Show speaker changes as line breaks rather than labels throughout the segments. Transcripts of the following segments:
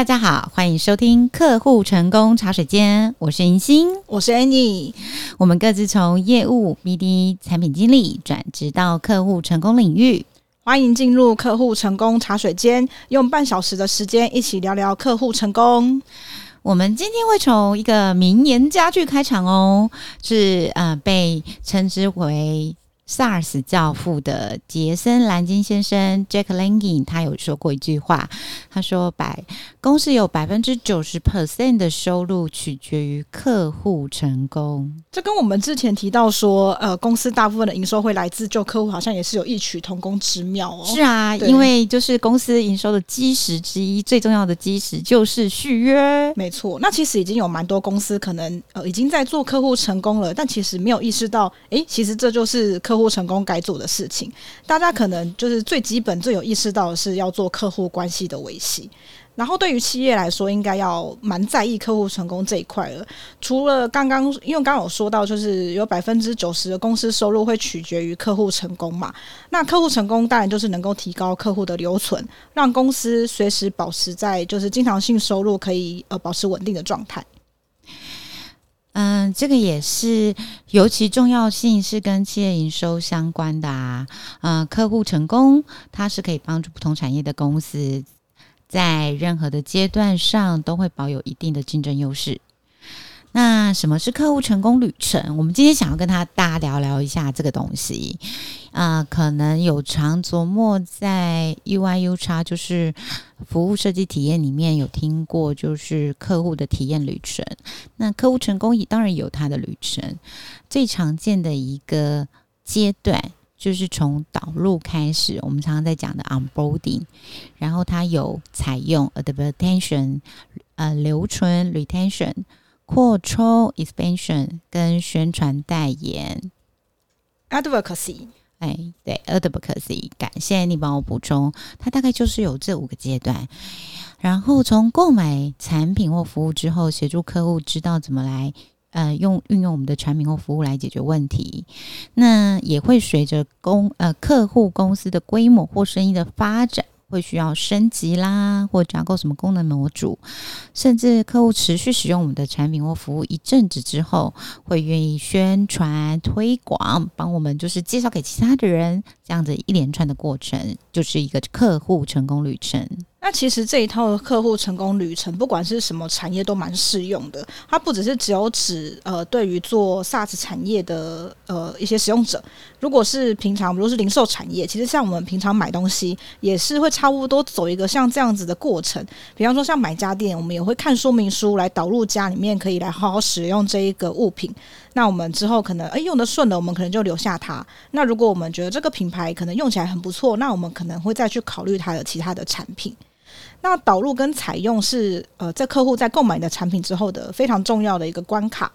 大家好，欢迎收听客户成功茶水间，我是银星，
我是 Annie，
我们各自从业务、BD、产品经理转职到客户成功领域，
欢迎进入客户成功茶水间，用半小时的时间一起聊聊客户成功。
我们今天会从一个名言佳句开场哦，是呃被称之为。SaaS 教父的杰森·兰金先生 Jack Langin，他有说过一句话，他说：“百公司有百分之九十 percent 的收入取决于客户成功。”
这跟我们之前提到说，呃，公司大部分的营收会来自旧客户，好像也是有异曲同工之妙哦。
是啊，因为就是公司营收的基石之一，最重要的基石就是续约。
没错，那其实已经有蛮多公司可能呃已经在做客户成功了，但其实没有意识到，诶，其实这就是客户。成功该做的事情，大家可能就是最基本、最有意识到的是要做客户关系的维系。然后，对于企业来说，应该要蛮在意客户成功这一块了。除了刚刚，因为刚刚有说到，就是有百分之九十的公司收入会取决于客户成功嘛。那客户成功当然就是能够提高客户的留存，让公司随时保持在就是经常性收入可以呃保持稳定的状态。
嗯，这个也是尤其重要性是跟企业营收相关的啊。嗯，客户成功，它是可以帮助不同产业的公司在任何的阶段上都会保有一定的竞争优势。那什么是客户成功旅程？我们今天想要跟他大家聊聊一下这个东西。啊、呃，可能有常琢磨在 UI UX 就是服务设计体验里面有听过，就是客户的体验旅程。那客户成功当然有他的旅程，最常见的一个阶段就是从导入开始，我们常常在讲的 onboarding，然后它有采用 a d v e r t a t i o n 呃，留存 retention。扩充 expansion 跟宣传代言
advocacy，
哎，对 advocacy，感谢你帮我补充，它大概就是有这五个阶段。然后从购买产品或服务之后，协助客户知道怎么来呃用运用我们的产品或服务来解决问题。那也会随着公呃客户公司的规模或生意的发展。会需要升级啦，或加购什么功能模组，甚至客户持续使用我们的产品或服务一阵子之后，会愿意宣传推广，帮我们就是介绍给其他的人，这样子一连串的过程，就是一个客户成功旅程。
那其实这一套客户成功旅程，不管是什么产业都蛮适用的。它不只是只有指呃，对于做 SaaS 产业的呃一些使用者，如果是平常，比如是零售产业，其实像我们平常买东西，也是会差不多走一个像这样子的过程。比方说像买家电，我们也会看说明书来导入家里面，可以来好好使用这一个物品。那我们之后可能诶用得顺了，我们可能就留下它。那如果我们觉得这个品牌可能用起来很不错，那我们可能会再去考虑它的其他的产品。那导入跟采用是呃，在客户在购买你的产品之后的非常重要的一个关卡。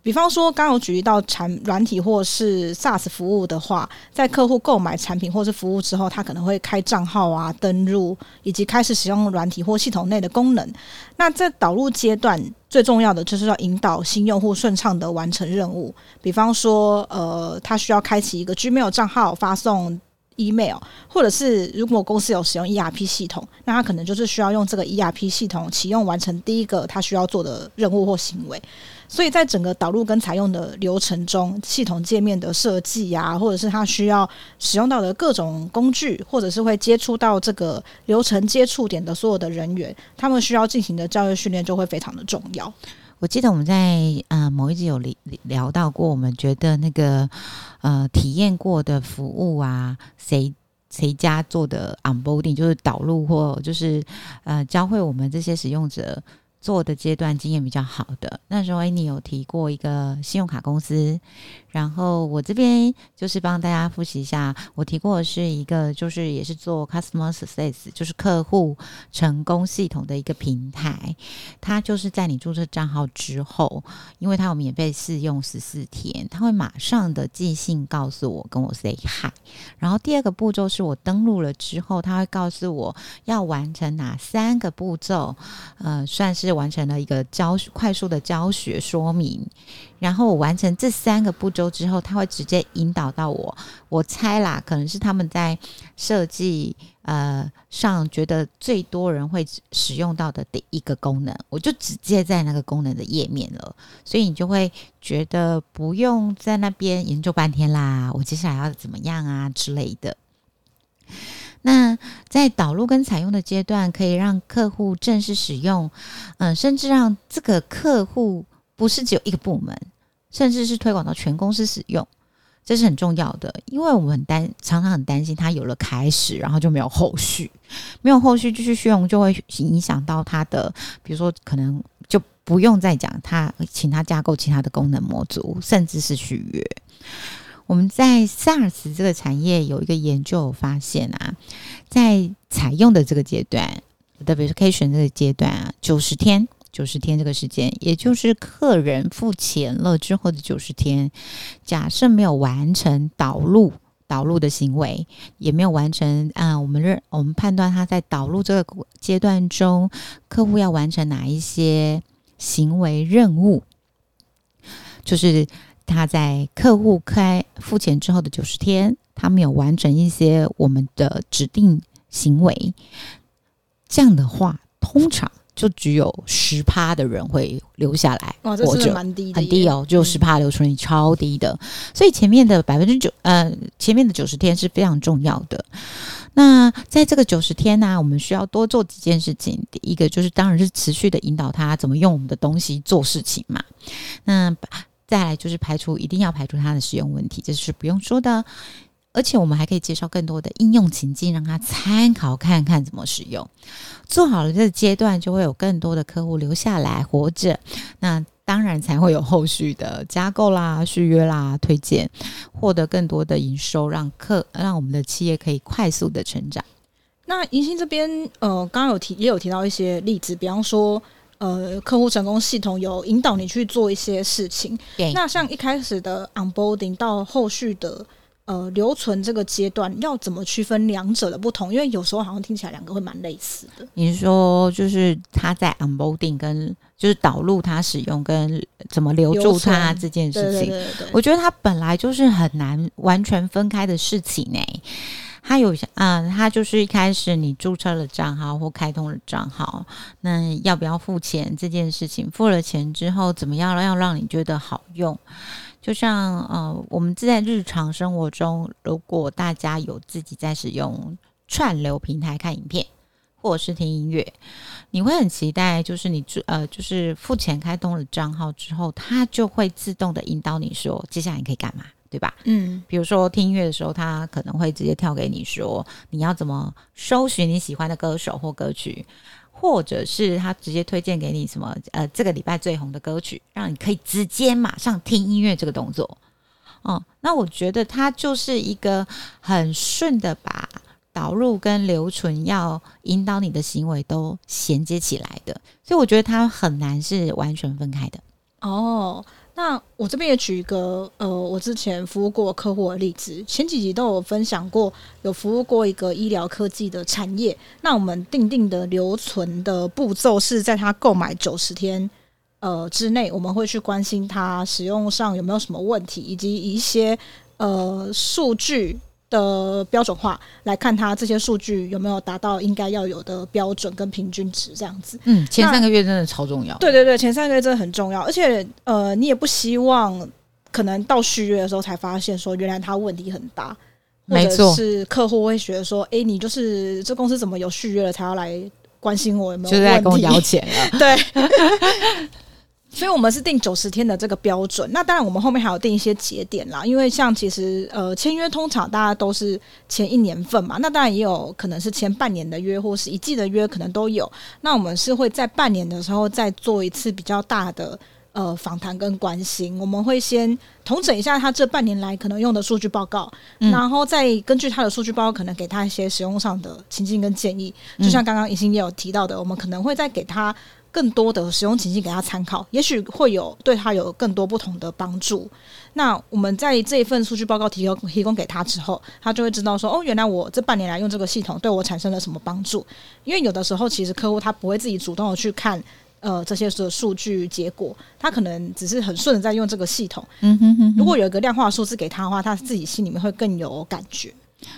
比方说，刚刚有举例到产软体或是 SaaS 服务的话，在客户购买产品或是服务之后，他可能会开账号啊、登入以及开始使用软体或系统内的功能。那在导入阶段，最重要的就是要引导新用户顺畅的完成任务。比方说，呃，他需要开启一个 Gmail 账号，发送。email，或者是如果公司有使用 ERP 系统，那他可能就是需要用这个 ERP 系统启用完成第一个他需要做的任务或行为。所以在整个导入跟采用的流程中，系统界面的设计啊，或者是他需要使用到的各种工具，或者是会接触到这个流程接触点的所有的人员，他们需要进行的教育训练就会非常的重要。
我记得我们在呃某一集有聊聊到过，我们觉得那个呃体验过的服务啊，谁谁家做的 onboarding 就是导入或就是呃教会我们这些使用者。做的阶段经验比较好的，那时候诶，你有提过一个信用卡公司，然后我这边就是帮大家复习一下，我提过的是一个，就是也是做 customer success，就是客户成功系统的一个平台，它就是在你注册账号之后，因为它有免费试用十四天，它会马上的寄信告诉我，跟我 say hi，然后第二个步骤是我登录了之后，它会告诉我要完成哪三个步骤，呃，算是。是完成了一个教快速的教学说明，然后我完成这三个步骤之后，他会直接引导到我。我猜啦，可能是他们在设计呃上觉得最多人会使用到的第一个功能，我就直接在那个功能的页面了，所以你就会觉得不用在那边研究半天啦。我接下来要怎么样啊之类的。在导入跟采用的阶段，可以让客户正式使用，嗯、甚至让这个客户不是只有一个部门，甚至是推广到全公司使用，这是很重要的。因为我们很担，常常很担心他有了开始，然后就没有后续，没有后续继续使用，就会影响到他的，比如说可能就不用再讲他，请他架构其他的功能模组，甚至是续约。我们在 SaaS 这个产业有一个研究发现啊，在采用的这个阶段，verification 这个阶段啊，九十天，九十天这个时间，也就是客人付钱了之后的九十天，假设没有完成导入导入的行为，也没有完成啊，我们认我们判断他在导入这个阶段中，客户要完成哪一些行为任务，就是。他在客户开付钱之后的九十天，他没有完成一些我们的指定行为，这样的话，通常就只有十趴的人会留下来。
哇，这是蛮低的，
很低哦，就十趴留存率超低的。所以前面的百分之九，呃，前面的九十天是非常重要的。那在这个九十天呢、啊，我们需要多做几件事情。第一个就是，当然是持续的引导他怎么用我们的东西做事情嘛。那再来就是排除，一定要排除它的使用问题，这是不用说的。而且我们还可以介绍更多的应用情境，让他参考看看怎么使用。做好了这个阶段，就会有更多的客户留下来活着。那当然才会有后续的加购啦、续约啦、推荐，获得更多的营收，让客让我们的企业可以快速的成长。
那银星这边，呃，刚刚有提，也有提到一些例子，比方说。呃，客户成功系统有引导你去做一些事情。那像一开始的 onboarding 到后续的呃留存这个阶段，要怎么区分两者的不同？因为有时候好像听起来两个会蛮类似的。
你说就是他在 onboarding 跟就是导入他使用跟怎么留住他这件事情，对对对对，我觉得他本来就是很难完全分开的事情呢。他有嗯，他就是一开始你注册了账号或开通了账号，那要不要付钱这件事情？付了钱之后，怎么样要让你觉得好用？就像呃，我们在日常生活中，如果大家有自己在使用串流平台看影片，或者是听音乐，你会很期待，就是你呃，就是付钱开通了账号之后，它就会自动的引导你说，接下来你可以干嘛？对吧？嗯，比如说听音乐的时候，他可能会直接跳给你说你要怎么搜寻你喜欢的歌手或歌曲，或者是他直接推荐给你什么呃这个礼拜最红的歌曲，让你可以直接马上听音乐这个动作。哦、嗯，那我觉得它就是一个很顺的把导入跟留存要引导你的行为都衔接起来的，所以我觉得它很难是完全分开的。
哦。那我这边也举一个呃，我之前服务过客户的例子，前几集都有分享过，有服务过一个医疗科技的产业。那我们定定的留存的步骤是在他购买九十天呃之内，我们会去关心他使用上有没有什么问题，以及一些呃数据。的标准化来看，它这些数据有没有达到应该要有的标准跟平均值这样子。
嗯，前三个月真的超重要。
对对对，前三个月真的很重要，而且呃，你也不希望可能到续约的时候才发现说原来它问题很大，
没错，
是客户会觉得说，哎，你就是这公司怎么有续约了才要来关心我有
就是在跟我要钱了。
对。所以，我们是定九十天的这个标准。那当然，我们后面还有定一些节点啦。因为像其实呃，签约通常大家都是签一年份嘛。那当然也有可能是签半年的约，或是一季的约，可能都有。那我们是会在半年的时候再做一次比较大的呃访谈跟关心。我们会先统整一下他这半年来可能用的数据报告，嗯、然后再根据他的数据报告，可能给他一些使用上的情境跟建议。就像刚刚银星也有提到的，我们可能会再给他。更多的使用情境给他参考，也许会有对他有更多不同的帮助。那我们在这一份数据报告提供提供给他之后，他就会知道说，哦，原来我这半年来用这个系统对我产生了什么帮助。因为有的时候，其实客户他不会自己主动的去看呃这些的数据结果，他可能只是很顺的在用这个系统。
嗯哼哼哼。
如果有一个量化数字给他的话，他自己心里面会更有感觉。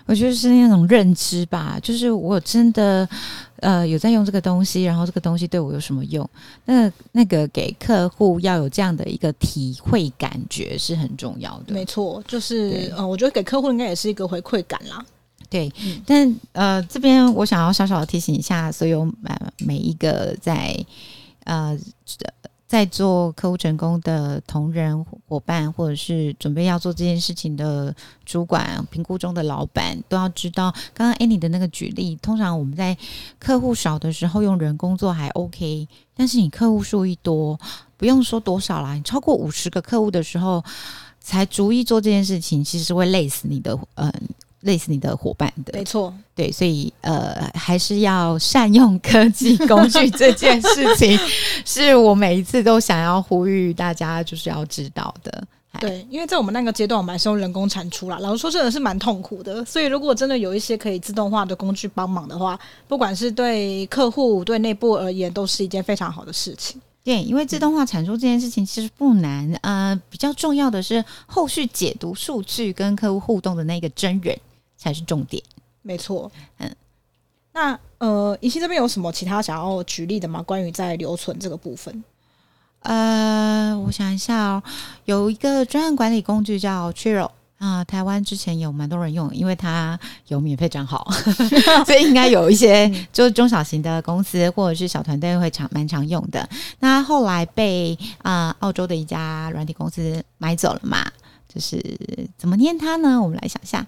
我觉得是那种认知吧，就是我真的呃有在用这个东西，然后这个东西对我有什么用？那那个给客户要有这样的一个体会感觉是很重要的。
没错，就是呃，我觉得给客户应该也是一个回馈感啦。
对，嗯、但呃这边我想要小小的提醒一下所有每每一个在呃。在做客户成功的同仁伙伴，或者是准备要做这件事情的主管、评估中的老板，都要知道，刚刚 Annie 的那个举例，通常我们在客户少的时候用人工作还 OK，但是你客户数一多，不用说多少啦，你超过五十个客户的时候，才逐一做这件事情，其实会累死你的，嗯、类似你的伙伴的，
没错，
对，所以呃，还是要善用科技工具这件事情，是我每一次都想要呼吁大家就是要知道的。
对，因为在我们那个阶段，我们还是用人工产出啦。老实说，真的是蛮痛苦的。所以，如果真的有一些可以自动化的工具帮忙的话，不管是对客户、对内部而言，都是一件非常好的事情。
对，因为自动化产出这件事情其实不难，呃，比较重要的是后续解读数据跟客户互动的那个真人。才是重点，
没错。嗯，那呃，怡欣这边有什么其他想要举例的吗？关于在留存这个部分？
呃，我想一下哦，有一个专案管理工具叫 Trello 啊，台湾之前有蛮多人用，因为它有免费账号，所以应该有一些 就是中小型的公司或者是小团队会常蛮常用的。那后来被啊、呃、澳洲的一家软体公司买走了嘛？就是怎么念它呢？我们来想一下。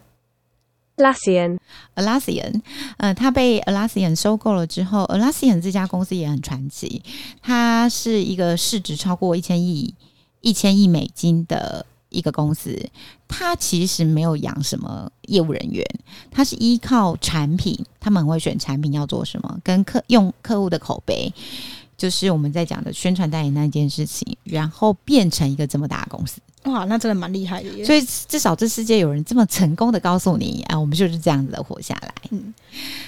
Alasian，Alasian，
呃，他被 Alasian 收购了之后，Alasian 这家公司也很传奇。它是一个市值超过一千亿、一千亿美金的一个公司。它其实没有养什么业务人员，它是依靠产品，他们很会选产品要做什么，跟客用客户的口碑，就是我们在讲的宣传代言那件事情，然后变成一个这么大的公司。
哇，那真的蛮厉害的耶！
所以至少这世界有人这么成功的告诉你啊，我们就是这样子的活下来。
嗯，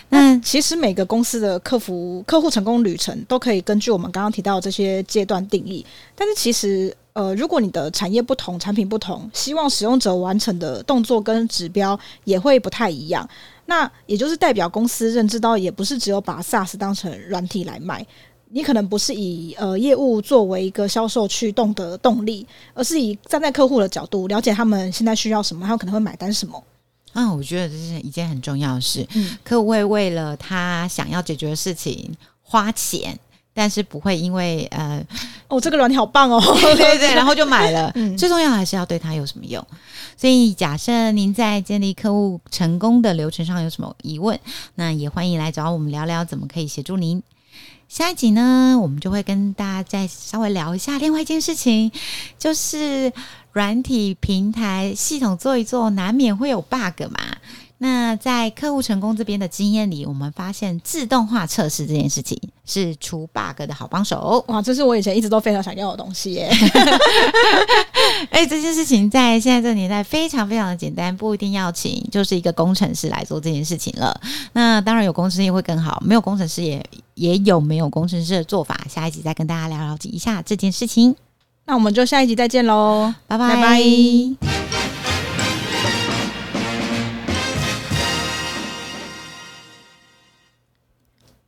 那其实每个公司的客服客户成功旅程都可以根据我们刚刚提到的这些阶段定义。但是其实，呃，如果你的产业不同，产品不同，希望使用者完成的动作跟指标也会不太一样。那也就是代表公司认知到，也不是只有把 SaaS 当成软体来卖。你可能不是以呃业务作为一个销售驱动的动力，而是以站在客户的角度了解他们现在需要什么，他们可能会买单什么。
啊，我觉得这是一件很重要的事。嗯，客户会为了他想要解决的事情花钱，但是不会因为呃
哦这个软体好棒哦，
对 对对，然后就买了。嗯，最重要还是要对他有什么用。所以假设您在建立客户成功的流程上有什么疑问，那也欢迎来找我们聊聊，怎么可以协助您。下一集呢，我们就会跟大家再稍微聊一下另外一件事情，就是软体平台系统做一做，难免会有 bug 嘛。那在客户成功这边的经验里，我们发现自动化测试这件事情是除 bug 的好帮手。
哇，这是我以前一直都非常想要的东西耶！
哎，这件事情在现在这个年代非常非常的简单，不一定要请就是一个工程师来做这件事情了。那当然有工程师也会更好，没有工程师也也有没有工程师的做法。下一集再跟大家聊聊一下这件事情。
那我们就下一集再见喽，
拜拜拜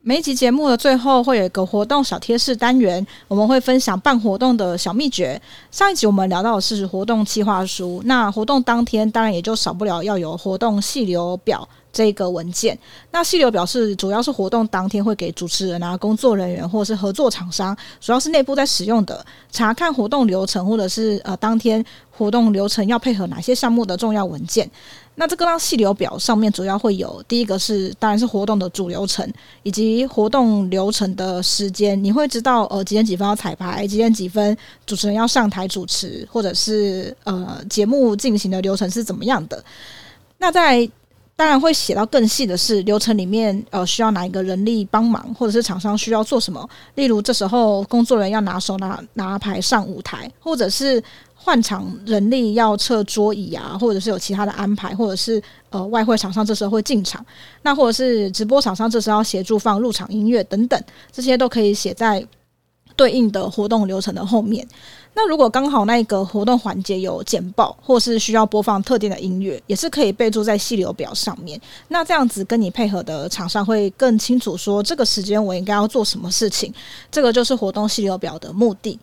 每一集节目的最后会有一个活动小贴士单元，我们会分享办活动的小秘诀。上一集我们聊到的是活动计划书，那活动当天当然也就少不了要有活动细流表这个文件。那细流表示主要是活动当天会给主持人啊、工作人员或者是合作厂商，主要是内部在使用的，查看活动流程或者是呃当天活动流程要配合哪些项目的重要文件。那这个让细流表上面主要会有第一个是，当然是活动的主流程，以及活动流程的时间。你会知道，呃，几点几分要彩排，几点几分主持人要上台主持，或者是呃节目进行的流程是怎么样的。那在当然会写到更细的是流程里面，呃，需要哪一个人力帮忙，或者是厂商需要做什么。例如这时候工作人员要拿手拿拿牌上舞台，或者是。换场人力要撤桌椅啊，或者是有其他的安排，或者是呃外汇厂商这时候会进场，那或者是直播厂商这时候要协助放入场音乐等等，这些都可以写在对应的活动流程的后面。那如果刚好那个活动环节有简报，或是需要播放特定的音乐，也是可以备注在细流表上面。那这样子跟你配合的厂商会更清楚说，这个时间我应该要做什么事情。这个就是活动细流表的目的。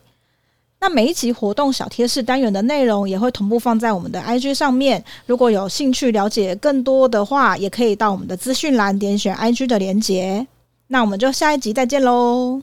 那每一集活动小贴士单元的内容也会同步放在我们的 IG 上面。如果有兴趣了解更多的话，也可以到我们的资讯栏点选 IG 的连结。那我们就下一集再见喽。